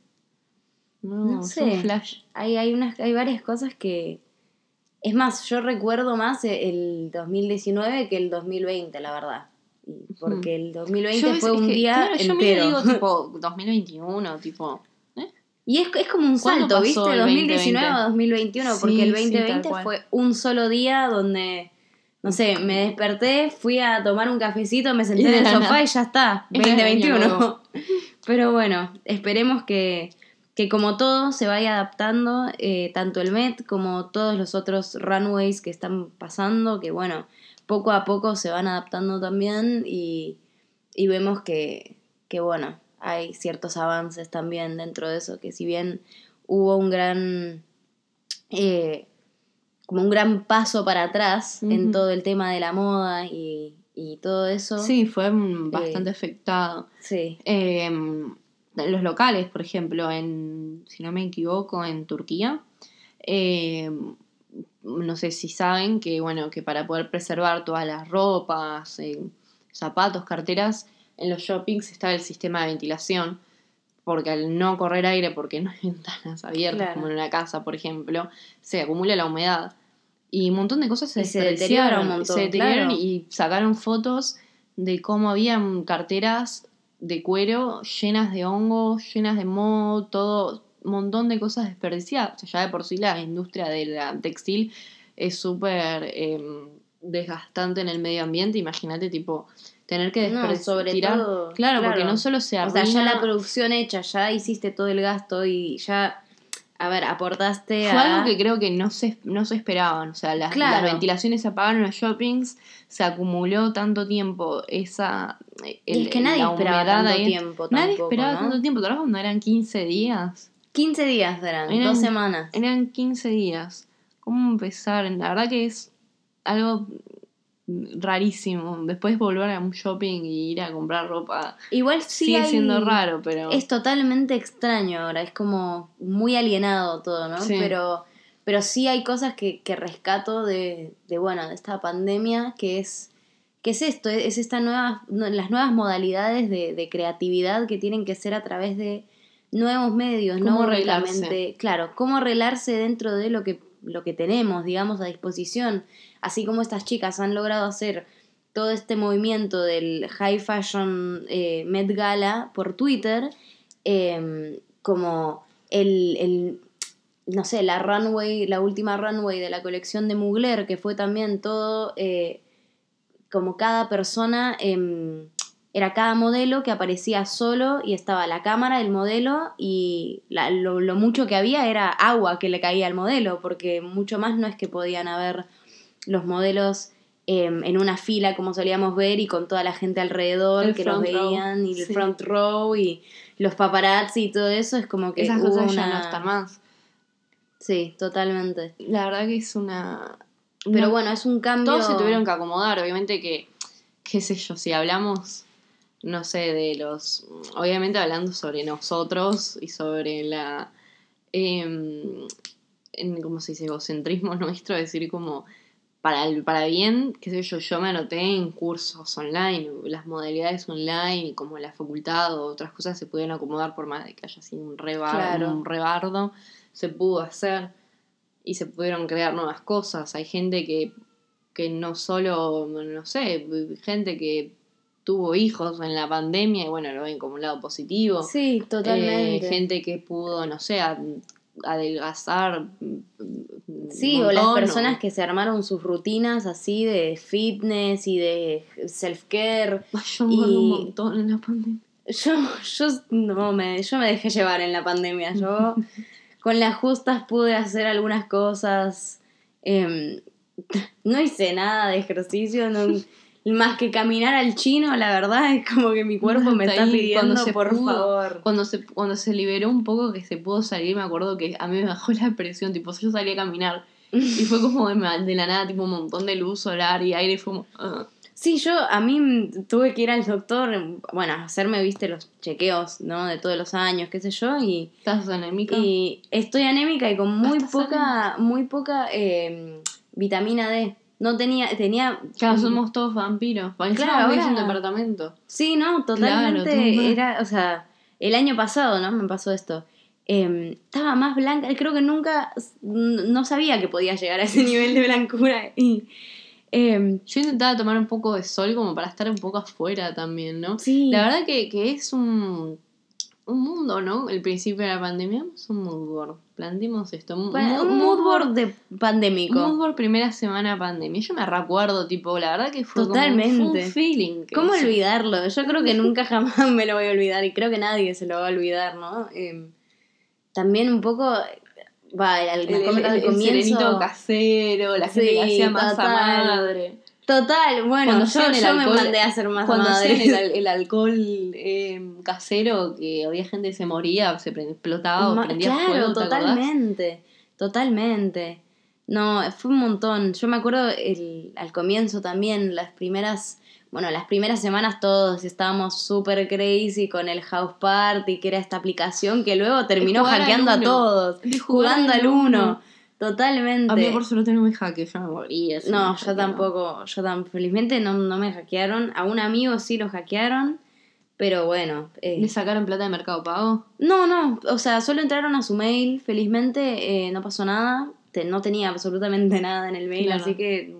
No, No es sé. un flash. Hay, hay, unas, hay varias cosas que... Es más, yo recuerdo más el 2019 que el 2020, la verdad. Porque el 2020 Yo ves- fue es un que, día claro, yo me entero. digo, tipo, 2021, tipo... Y es, es como un ¿Cuándo salto, ¿viste? pasó el 2019 2020? a 2021, Sí, porque el sí, tal 2020 cual. fue un solo día donde, no sé, me desperté, fui a tomar un cafecito, me senté en el sofá nada. y ya está, Era el año 2021. nuevo. Pero bueno, esperemos que, que como todo se vaya adaptando, eh, tanto el Met como todos los otros runways que están pasando, que bueno, poco a poco se van adaptando también y, y vemos que, que bueno, hay ciertos avances también dentro de eso, que si bien hubo un gran, eh, como un gran paso para atrás en todo el tema de la moda y, y todo eso. Sí, fue mm, bastante afectado. Sí. Eh, los locales, por ejemplo, en, si no me equivoco, en Turquía, eh, no sé si saben que, bueno, que para poder preservar todas las ropas, eh, zapatos, carteras, en los shoppings estaba el sistema de ventilación, porque al no correr aire, porque no hay ventanas abiertas, Claro. como en una casa, por ejemplo, se acumula la humedad. Y un montón de cosas se se un montón, se deterioraron claro. y sacaron fotos de cómo habían carteras de cuero llenas de hongos, llenas de moho, todo, un montón de cosas desperdiciadas. O sea, ya de por sí la industria de la textil es súper em, desgastante en el medio ambiente. Imagínate, tipo, tener que No, desperdiciar. sobre todo, Claro, porque no solo se O sea, ya arruina- la producción hecha, ya hiciste todo el gasto y ya, a ver, aportaste Fue a... algo que creo que no se, no se esperaban. O sea, las, Claro. las ventilaciones se apagaron los shoppings, se acumuló tanto tiempo esa. Y el- es que nadie esperaba tanto ahí. tiempo Nadie tampoco, esperaba ¿no? tanto tiempo. ¿Te acuerdas cuando eran 15 días? 15 días eran, Eran- dos semanas. Eran 15 días. ¿Cómo empezar? La verdad que es algo rarísimo. Después volver a un shopping y ir a comprar ropa. Igual sí Sigue hay- siendo raro, pero. Es totalmente extraño ahora, es como muy alienado todo, ¿no? Sí. Pero, pero sí hay cosas que, que rescato de, de, bueno, de esta pandemia, que es, que es esto, es esta nueva, no, las nuevas modalidades de, de creatividad que tienen que ser a través de nuevos medios, no Cómo únicamente, claro, cómo arreglarse dentro de lo que, lo que tenemos, digamos, a disposición, así como estas chicas han logrado hacer todo este movimiento del high fashion eh, Met Gala por Twitter, eh, como el, el, no sé, la runway, la última runway de la colección de Mugler, que fue también todo, eh, como cada persona, eh, era cada modelo que aparecía solo y estaba la cámara, el modelo y la- lo, lo mucho que había era agua que le caía al modelo, porque mucho más no es que podían haber los modelos eh, en una fila como solíamos ver y con toda la gente alrededor El que los row, veían y el sí. front row y los paparazzi y todo eso es como que Esas hubo cosas ya una- no están más. Sí, totalmente. La verdad que es una. Pero una- bueno, es un cambio. Todos se tuvieron que acomodar, obviamente que, qué sé yo, si hablamos, no sé, de los, obviamente hablando sobre nosotros y sobre la, eh, en, ¿cómo se dice? Egocentrismo nuestro, decir como, para, el, para bien, qué sé yo, yo me anoté en cursos online, las modalidades online, como la facultad o otras cosas se pudieron acomodar por más de que haya sido un, reba- Claro. un rebardo, se pudo hacer y se pudieron crear nuevas cosas. Hay gente que, que no solo, no sé, gente que tuvo hijos en la pandemia y bueno, lo ven como un lado positivo. Sí, totalmente. Eh, gente que pudo, no sé, adelgazar. mm, Sí, o las personas que se armaron sus rutinas así de fitness y de self-care. Yo engordé un y- montón en la pandemia. Yo, yo, no, me, yo me dejé llevar en la pandemia. Yo con las justas pude hacer algunas cosas. Em, no hice nada de ejercicio, no- más que caminar al chino, la verdad es como que mi cuerpo me está pidiendo, cuando se por pudo. favor. Cuando se, cuando se liberó un poco que se pudo salir, me acuerdo que a mí me bajó la presión, tipo, yo salí a caminar y fue como de, la nada, tipo, un montón de luz solar y aire y fue como... ah. Sí, yo a mí tuve que ir al doctor, bueno, a hacerme, viste, los chequeos, ¿no? De todos los años, qué sé yo, y, ¿Estás anémica? y estoy anémica y con muy ¿Estás poca, muy poca eh, vitamina D. No tenía, tenía... Claro, somos todos vampiros. Claro, en un ahora- departamento. Sí, no, totalmente. Claro, era, o sea, el año pasado, ¿no? Me pasó esto. Eh, estaba más blanca, creo que nunca, no sabía que podía llegar a ese nivel de blancura. Y, eh, Yo intentaba tomar un poco de sol como para estar un poco afuera también, ¿no? sí, La verdad que, que es un, un mundo, ¿no? El principio de la pandemia es un mood board. Planteemos esto. Un, Bueno, mood- board de pandémico. Mood board primera semana de pandemia. Yo me recuerdo, tipo, la verdad que fue Totalmente. un feeling. ¿Cómo hizo. olvidarlo? Yo creo que nunca jamás me lo voy a olvidar y creo que nadie se lo va a olvidar, ¿no? Eh, también un poco, va, El, el, el serenito comienzo. casero, la gente Sí, que hacía masa madre. Total, bueno, yo, yo me alcohol- mandé a hacer más Cuando madre. el, el alcohol eh, casero, que había gente que se moría, se explotaba o prendía claro, fuego, ¿te acordás? totalmente, totalmente. No, fue un montón. Yo me acuerdo el, al comienzo también, las primeras, bueno, las primeras semanas todos estábamos súper crazy con el House Party, que era esta aplicación que luego terminó hackeando a todos, jugando al al uno. Totalmente. A mí por suerte no me hackeó, yo me moría. si No, me yo tampoco, yo tan felizmente no, no me hackearon. A un amigo sí lo hackearon, pero bueno. eh, ¿Le sacaron plata de Mercado Pago? No, no, o sea, solo entraron a su mail, felizmente eh, no pasó nada, no tenía absolutamente nada en el mail, Claro. así que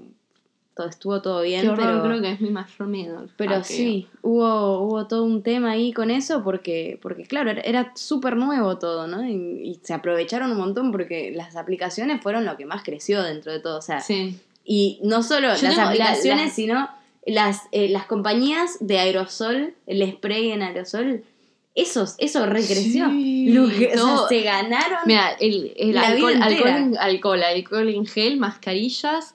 todo, estuvo todo bien, Qué horror, pero, creo que es mi mayor miedo. pero sí, hubo, hubo todo un tema ahí con eso porque, porque claro, era, era súper nuevo todo, ¿no? Y, y se aprovecharon un montón porque las aplicaciones fueron lo que más creció dentro de todo, o sea, Sí. y no solo Yo las aplicaciones, las- sino las, eh, las compañías de aerosol, el spray en aerosol, esos, eso recreció. Sí, o sea, se ganaron. Mira, el, el La alcohol, alcohol, en, alcohol, alcohol en gel, mascarillas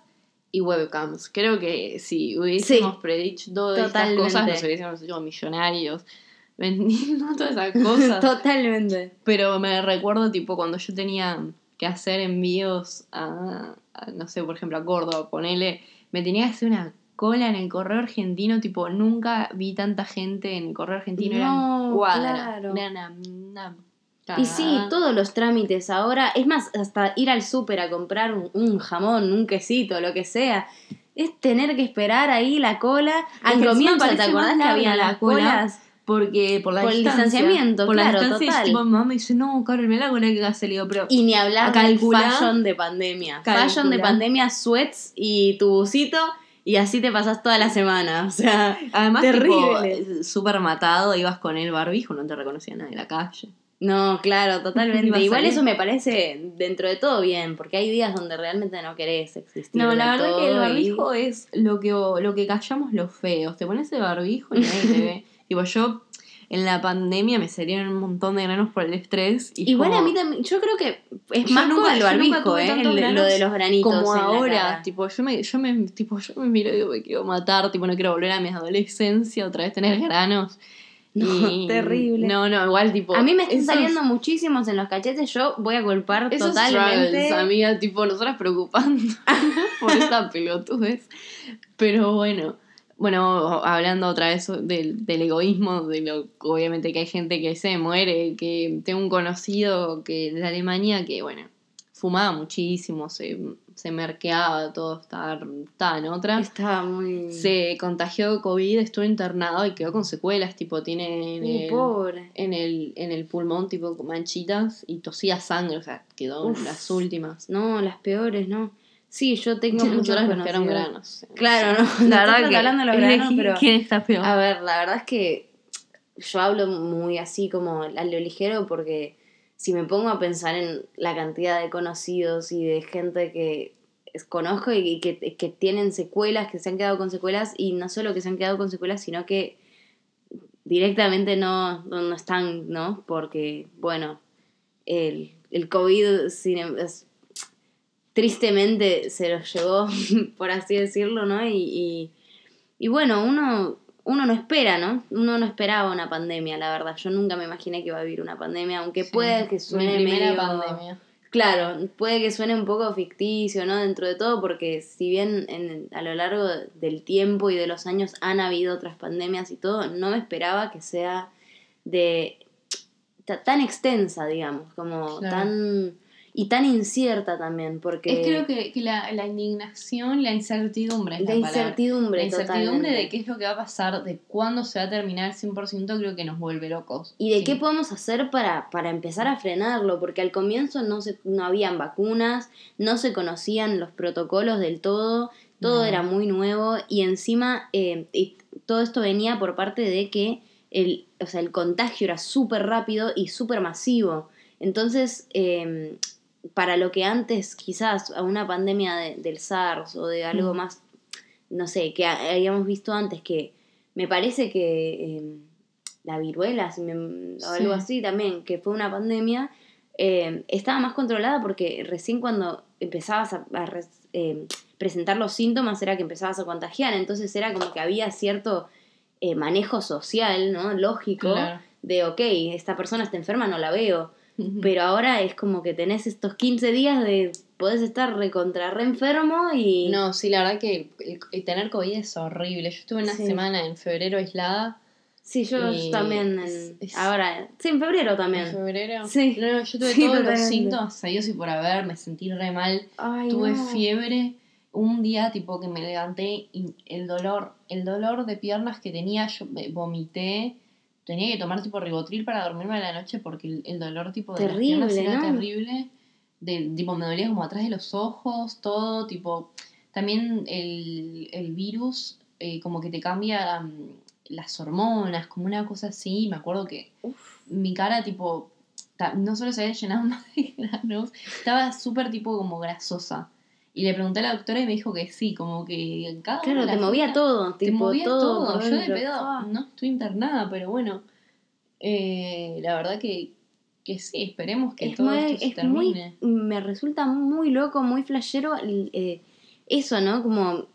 y webcams. Creo que si hubiésemos predicho todas estas Totalmente. cosas, nos hubiésemos hecho millonarios vendiendo todas esas cosas. Totalmente. Pero me recuerdo, tipo, cuando yo tenía que hacer envíos a, a, no sé, por ejemplo, a Córdoba, ponele, me tenía que hacer una cola en el correo argentino, tipo, nunca vi tanta gente en el correo argentino, No, eran cuadras, claro. era una, una Y sí, todos los trámites ahora, es más, hasta ir al súper a comprar un, un jamón, un quesito, lo que sea, es tener que esperar ahí la cola. Al que encima comienzo, ¿te acordás que había las cola? colas? Porque por la Por el distancia, distanciamiento, por claro, la distancia, total. y tipo, mamá me dice, no, Carol, me la cola que hace, le digo, pero... Y ni hablar del fashion de pandemia. Calcular. Fashion de pandemia, sweats y tu busito, y así te pasas toda la semana. O sea, Además, terrible. tipo, súper matado, ibas con el barbijo, no te reconocía nadie en la calle. No, claro, totalmente. Igual eso me parece dentro de todo bien, porque hay días donde realmente no querés existir. No, la verdad que el y- barbijo es lo que, lo que callamos los feos. Te pones el barbijo y nadie te ve. tipo, yo en la pandemia me salieron un montón de granos por el estrés. Y Igual como- a mí también, yo creo que es Yo más nunca- con el barbijo, ¿eh? El- lo de los granitos. como ahora, tipo, yo me, yo me, tipo, yo me miro y digo, me quiero matar, tipo, no quiero volver a mi adolescencia, otra vez tener granos. No, Y- terrible. No, no, igual, tipo. A mí me están esos- saliendo muchísimos en los cachetes, yo voy a culpar Esos totalmente. struggles, amiga, tipo, nosotras preocupando por esta pelotudez. Pero bueno, bueno, hablando otra vez del, del egoísmo, de lo obviamente que hay gente que se muere, que tengo un conocido que de Alemania que, bueno, fumaba muchísimo, se, se merqueaba, todo estaba, estaba en otra. Estaba muy. Se contagió de COVID, estuvo internado y quedó con secuelas, tipo, tiene en Muy el- pobre. en el, en el pulmón, tipo manchitas, y tosía sangre, o sea, quedó Uf. las últimas. No, las peores, no. Sí, yo tengo muchos Nosotras nos quedaron conocidos. granos. Claro, no. La verdad que hablando de los granos, pero. ¿Quién está peor? A ver, la verdad es que yo hablo muy así como a lo ligero porque si me pongo a pensar en la cantidad de conocidos y de gente que conozco y que, que tienen secuelas, que se han quedado con secuelas y no solo que se han quedado con secuelas, sino que directamente no, no, están, ¿no? Porque, bueno, el, el COVID em- tristemente se los llevó, por así decirlo, ¿no? Y, y bueno, uno, uno no espera, ¿no? Uno no esperaba una pandemia, la verdad. Yo nunca me imaginé que iba a vivir una pandemia, aunque Sí, puede que suene Mi primera medio... pandemia. Claro, puede que suene un poco ficticio, ¿no? Dentro de todo, porque si bien en- a lo largo del tiempo y de los años han habido otras pandemias y todo, no me esperaba que sea de ta- tan extensa, digamos, como Claro. tan y tan incierta también, porque Es creo que, que la, la indignación, la incertidumbre es la la, palabra. incertidumbre, La incertidumbre totalmente. de qué es lo que va a pasar, de cuándo se va a terminar 100%, creo que nos vuelve locos. ¿Y de Sí. qué podemos hacer para, para empezar a frenarlo? Porque al comienzo no, se, no habían vacunas, no se conocían los protocolos del todo, todo No. era muy nuevo y encima eh, y todo esto venía por parte de que el, o sea, el contagio era súper rápido y súper masivo. Entonces, eh, para lo que antes quizás a una pandemia de- del SARS o de algo Mm. más, no sé, que ha- habíamos visto antes, que me parece que eh, la viruela si me- o algo Sí. así también, que fue una pandemia, eh, estaba más controlada porque recién cuando empezabas a, eh, presentar los síntomas era que empezabas a contagiar, entonces era como que había cierto eh, manejo social, ¿no? Lógico, Claro. de, ok, esta persona está enferma, no la veo. Pero ahora es como que tenés estos 15 días de podés estar recontra re enfermo y. No, sí, la verdad que el, el tener COVID es horrible. Yo estuve una Sí. semana en febrero aislada Sí, yo Y también. En, es- ahora, sí, en febrero En también. febrero. Sí. No, yo tuve Sí, todos los síntomas, Dios y por haber, me sentí re mal. Ay, tuve no. fiebre. Un día, tipo, que me levanté y el dolor, el dolor de piernas que tenía, yo me vomité. Tenía que tomar, tipo, ribotril para dormirme a la noche porque el, el dolor, tipo, de Terrible, las piernas era ¿no? terrible. De, tipo, me dolía como atrás de los ojos, todo, tipo... También el, el virus eh, como que te cambia mm, las hormonas, como una cosa así. Me acuerdo que mi cara, tipo, ta- no solo se había llenado más de granos, estaba súper, tipo, como grasosa. Y le pregunté a la doctora y me dijo que sí, como que en cada Claro, te movía todo. Te tipo, movía todo. Yo de pedo Ah. no estoy internada, pero bueno. eh, la verdad que, que sí, esperemos que es todo muy, esto se es termine. muy, me resulta muy loco, muy flashero eh, eso, ¿no? Como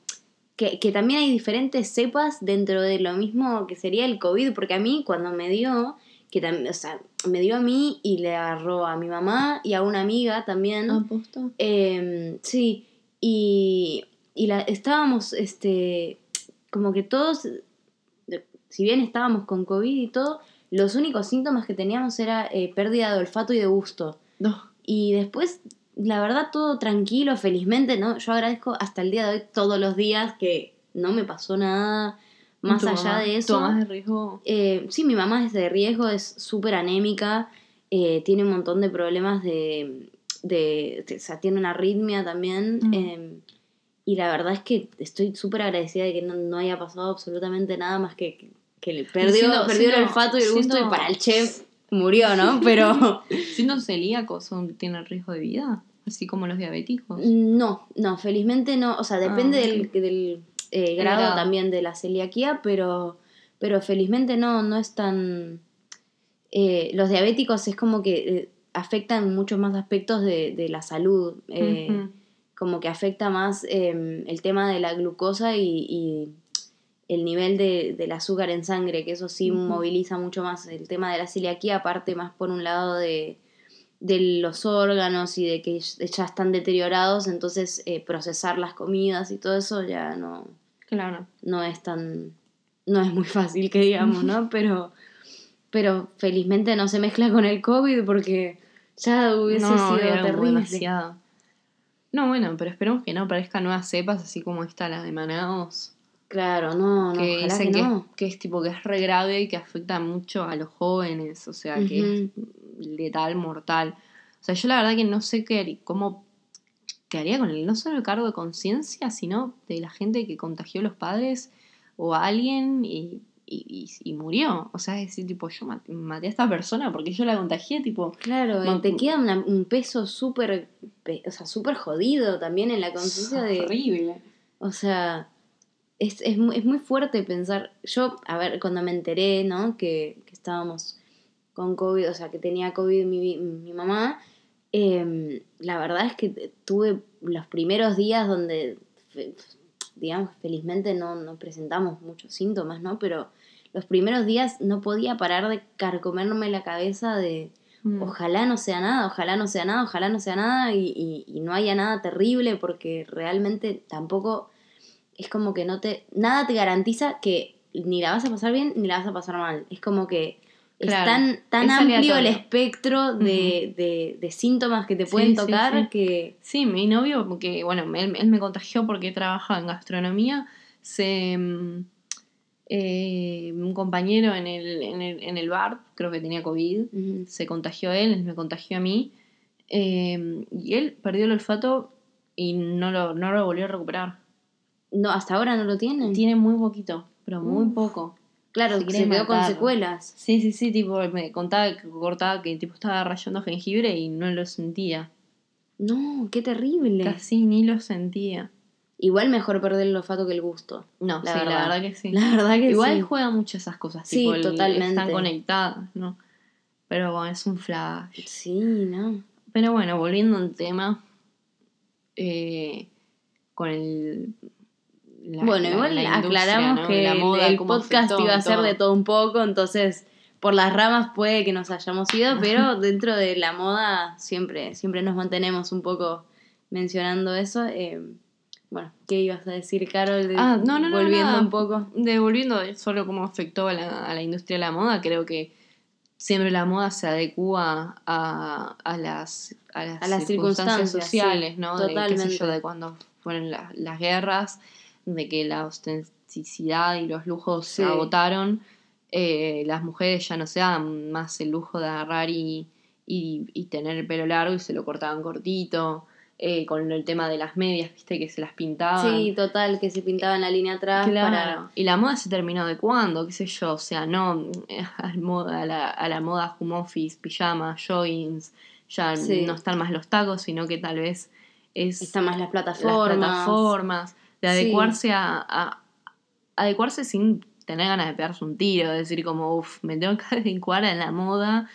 que, que también hay diferentes cepas dentro de lo mismo que sería el COVID, porque a mí cuando me dio, que también, o sea, me dio a mí y le agarró a mi mamá y a una amiga también. Ah, ¿posta? Eh, sí, y, y la, estábamos, este, como que todos, si bien estábamos con COVID y todo, los únicos síntomas que teníamos era eh, pérdida de olfato y de gusto. No. Y después, la verdad, todo tranquilo, felizmente, ¿no? Yo agradezco hasta el día de hoy, todos los días, que no me pasó nada más Tu allá mamá- de ¿Tu eso. mamá es de riesgo? Eh, sí, mi mamá es de riesgo, es súper anémica, eh, tiene un montón de problemas de, de, de- O sea, tiene una arritmia también. Mm. eh, y la verdad es que estoy súper agradecida de que no, no haya pasado absolutamente nada más que, que, que le perdió, siendo- perdió el olfato y el gusto siendo- y para el chef murió, ¿no? Pero ¿Siendo celíacos son, tienen riesgo de vida? Así como los diabéticos. no, no, felizmente no. O sea, depende Ah, del, eh, grado, grado. también de la celiaquía, pero, pero felizmente no, no es tan... eh, los diabéticos es como que eh, afectan muchos más aspectos de, de la salud. eh. Como que afecta más eh, el tema de la glucosa y, y el nivel de, del azúcar en sangre, que eso sí moviliza mucho más el tema de la celiaquía, aparte más por un lado de, de los órganos y de que ya están deteriorados, entonces eh, procesar las comidas y todo eso ya no, Claro. no es tan, no es muy fácil que digamos, ¿no? Pero, pero felizmente no se mezcla con el COVID porque ya hubiese no, sido terrible. demasiado. No, bueno, pero esperemos que no aparezcan nuevas cepas, así como esta, la de Manaos. Claro, no, no, que dicen que no. es, que es tipo que es re grave y que afecta mucho a los jóvenes, o sea, que es letal, mortal. O sea, yo la verdad que no sé qué, cómo qué haría con el, no solo el cargo de conciencia, sino de la gente que contagió a los padres o a alguien y, y, y- y murió. O sea, es decir, tipo, yo mat- maté a esta persona porque yo la contagié, tipo, Claro, y te queda una- un peso súper, pe- o sea, súper jodido también en la conciencia de... horrible. O sea, es, es, es muy fuerte pensar. Yo, a ver, cuando me enteré, ¿no? Que, que estábamos con COVID, o sea, que tenía COVID mi, mi mamá, em, la verdad es que tuve los primeros días donde, digamos, felizmente no, no presentamos muchos síntomas, ¿no? Pero los primeros días no podía parar de carcomerme la cabeza de Mm. ojalá no sea nada, ojalá no sea nada, ojalá no sea nada y, y- y no haya nada terrible porque realmente tampoco es como que no te, nada te garantiza que ni la vas a pasar bien ni la vas a pasar mal. Es como que es tan, tan es amplio el espectro de, de- de síntomas que te pueden sí, tocar sí. que... Sí, mi novio, que bueno, él, él me contagió porque trabaja en gastronomía, se mm, eh, un compañero en el, en, el, en el bar, creo que tenía COVID, se contagió él, él me contagió a mí, eh, y él perdió el olfato y no lo, no lo volvió a recuperar. No, hasta ahora no lo tienen. Tiene muy poquito, pero muy Uf. poco. claro, se querés quedó con secuelas. Sí, sí, sí, tipo, me contaba que cortaba que tipo estaba rayando jengibre y no lo sentía. No, qué terrible. Casi ni lo sentía. Igual mejor perder el olfato que el gusto. No, La sí, verdad. la verdad que sí. La verdad que Igual sí. juega mucho esas cosas. Sí, tipo, totalmente. Están conectadas, ¿no? Pero bueno, es un flash. Sí, ¿no? Pero bueno, volviendo al tema. eh, con el. La- bueno, la- igual la aclaramos ¿no? que moda, el, podcast afectó iba a ser todo. de todo un poco, entonces por las ramas puede que nos hayamos ido, pero dentro de la moda siempre, siempre nos mantenemos un poco mencionando eso. eh, Bueno, ¿qué ibas a decir, Carol? De- Ah, no, no, no, Volviendo nada. un poco. Devolviendo solo cómo afectó a la, a la industria de la moda, creo que siempre la moda se adecua a, a las, a las, A las circunstancias circunstancias, sociales, sí, ¿no? De, qué sé totalmente. yo, de cuando fueron la- las guerras, de que la ostenticidad y los lujos Sí. se agotaron. Eh, las mujeres ya no se daban más el lujo de agarrar y, y, y tener el pelo largo y se lo cortaban cortito. eh, con el tema de las medias, viste, que se las pintaban. Sí, total, que se pintaba en la línea atrás Claro. para... Y la moda se terminó adecuando, qué sé yo, o sea, no eh, a, la, a la moda home office, pijamas, joggings, ya Sí. no están más los tacos, sino que tal vez es Están más las las plataformas. De Sí. adecuarse a, a- adecuarse sin tener ganas de pegarse un tiro, de decir como, uff, me tengo que adecuar a la moda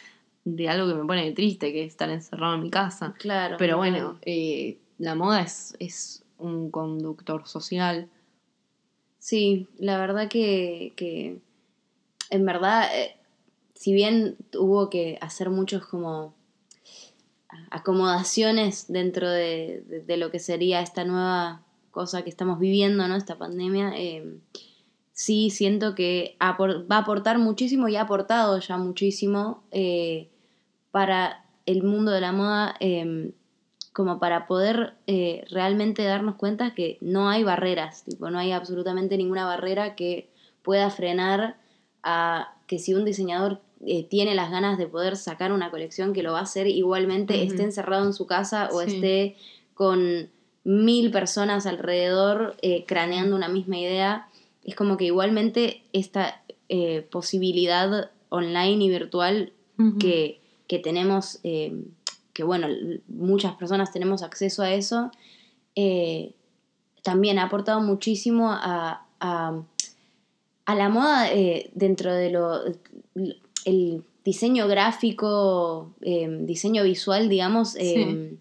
de algo que me pone triste, que es estar encerrado en mi casa. Claro. Pero bueno, eh, la moda es, es un conductor social. Sí, la verdad que, que en verdad, eh, si bien hubo que hacer muchos como acomodaciones dentro de, de- de lo que sería esta nueva cosa que estamos viviendo, ¿no? Esta pandemia, eh, sí siento que va a aportar muchísimo y ha aportado ya muchísimo eh, para el mundo de la moda, eh, como para poder eh, realmente darnos cuenta que no hay barreras, tipo, no hay absolutamente ninguna barrera que pueda frenar a que si un diseñador eh, tiene las ganas de poder sacar una colección que lo va a hacer igualmente esté encerrado en su casa o Sí. esté con mil personas alrededor eh, craneando una misma idea, es como que igualmente esta eh, posibilidad online y virtual que, que tenemos, eh, que bueno, muchas personas tenemos acceso a eso, también ha aportado muchísimo a, a, a la moda dentro de lo el diseño gráfico, diseño visual, digamos, eh,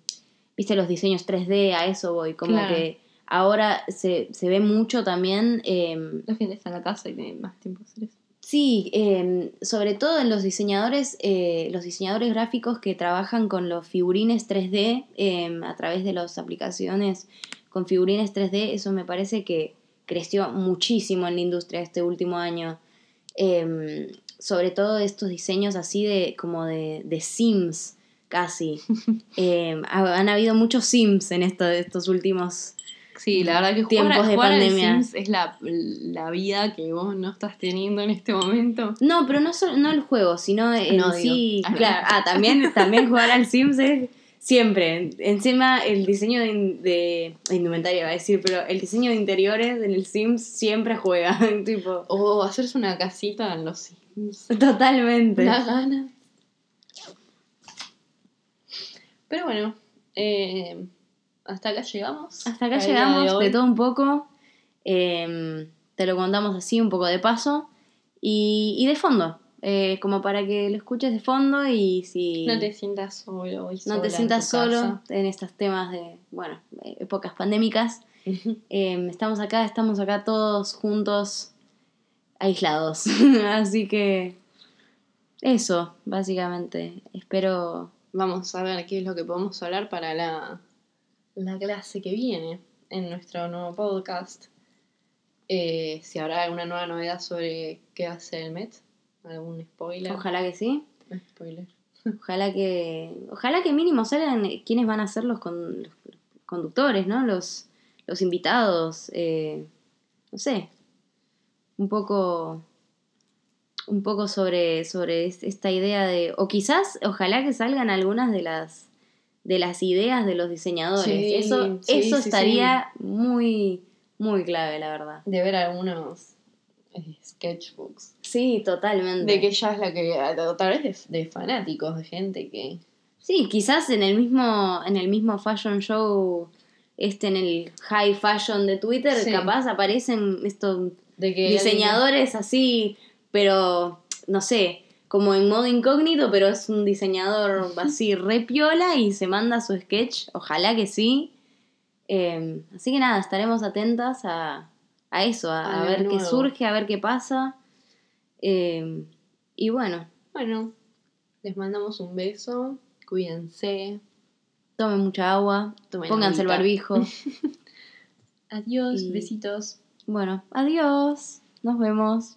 viste los diseños 3D, a eso voy, como Claro. que ahora se, se ve mucho también. eh, La gente está en la casa y tiene más tiempo de hacer eso. Sí, eh, sobre todo en los diseñadores, eh, los diseñadores gráficos que trabajan con los figurines 3D eh, a través de las aplicaciones con figurines 3D, eso me parece que creció muchísimo en la industria este último año. Sobre todo estos diseños así de como de, de Sims casi. Eh, ha- han habido muchos Sims en esto, estos últimos Sí, la verdad que Tiempos jugar, de jugar pandemia. Sims es la, la vida que vos no estás teniendo en este momento. No, pero no, solo, no el juego, sino en No, sí. digo. Claro, ah, también, también jugar al Sims es siempre. Encima, el diseño de, de indumentaria, va a decir, pero el diseño de interiores en el Sims siempre juega. tipo, O hacerse una casita en los Sims. totalmente. Da ganas. Pero bueno, eh, hasta acá llegamos. Hasta acá llegamos, hoy. de, todo un poco. Eh, te lo contamos así, un poco de paso. Y, y de fondo. eh, como para que lo escuches de fondo y si. No te sientas solo. y no te en sientas solo casa. en estos temas de, bueno, épocas pandémicas. Eh, estamos acá, estamos acá todos juntos, aislados. Así que eso, básicamente. Espero. Vamos a ver qué es lo que podemos hablar para la, la clase que viene en nuestro nuevo podcast. Eh, si habrá alguna nueva novedad sobre qué va a ser el Met. ¿Algún spoiler? Ojalá que sí. Spoiler. Ojalá que. Ojalá que mínimo salgan quiénes van a ser los, con- los conductores, ¿no? Los, los invitados. eh, no sé. Un poco. Un poco sobre, sobre es- esta idea de. O quizás, ojalá que salgan algunas de las de las ideas de los diseñadores. Sí, eso sí, eso sí, estaría muy, muy clave, la verdad. De ver algunos eh, sketchbooks. Sí, totalmente. De que ya es la que. Tal vez de, de fanáticos, de gente que. Sí, quizás en el mismo, en el mismo fashion show, este en el high fashion de Twitter, Sí. capaz aparecen estos De que diseñadores así, pero no sé, como en modo incógnito, pero es un diseñador así re piola y se manda su sketch, ojalá que sí. Eh, así que nada, estaremos atentas a, a eso, a, A a ver ver qué surge, a ver qué pasa. Eh, y bueno, Bueno, les mandamos un beso. Cuídense. tomen mucha agua, Tomen pónganse el barbijo. Adiós, Y- besitos. Bueno, adiós. Nos vemos.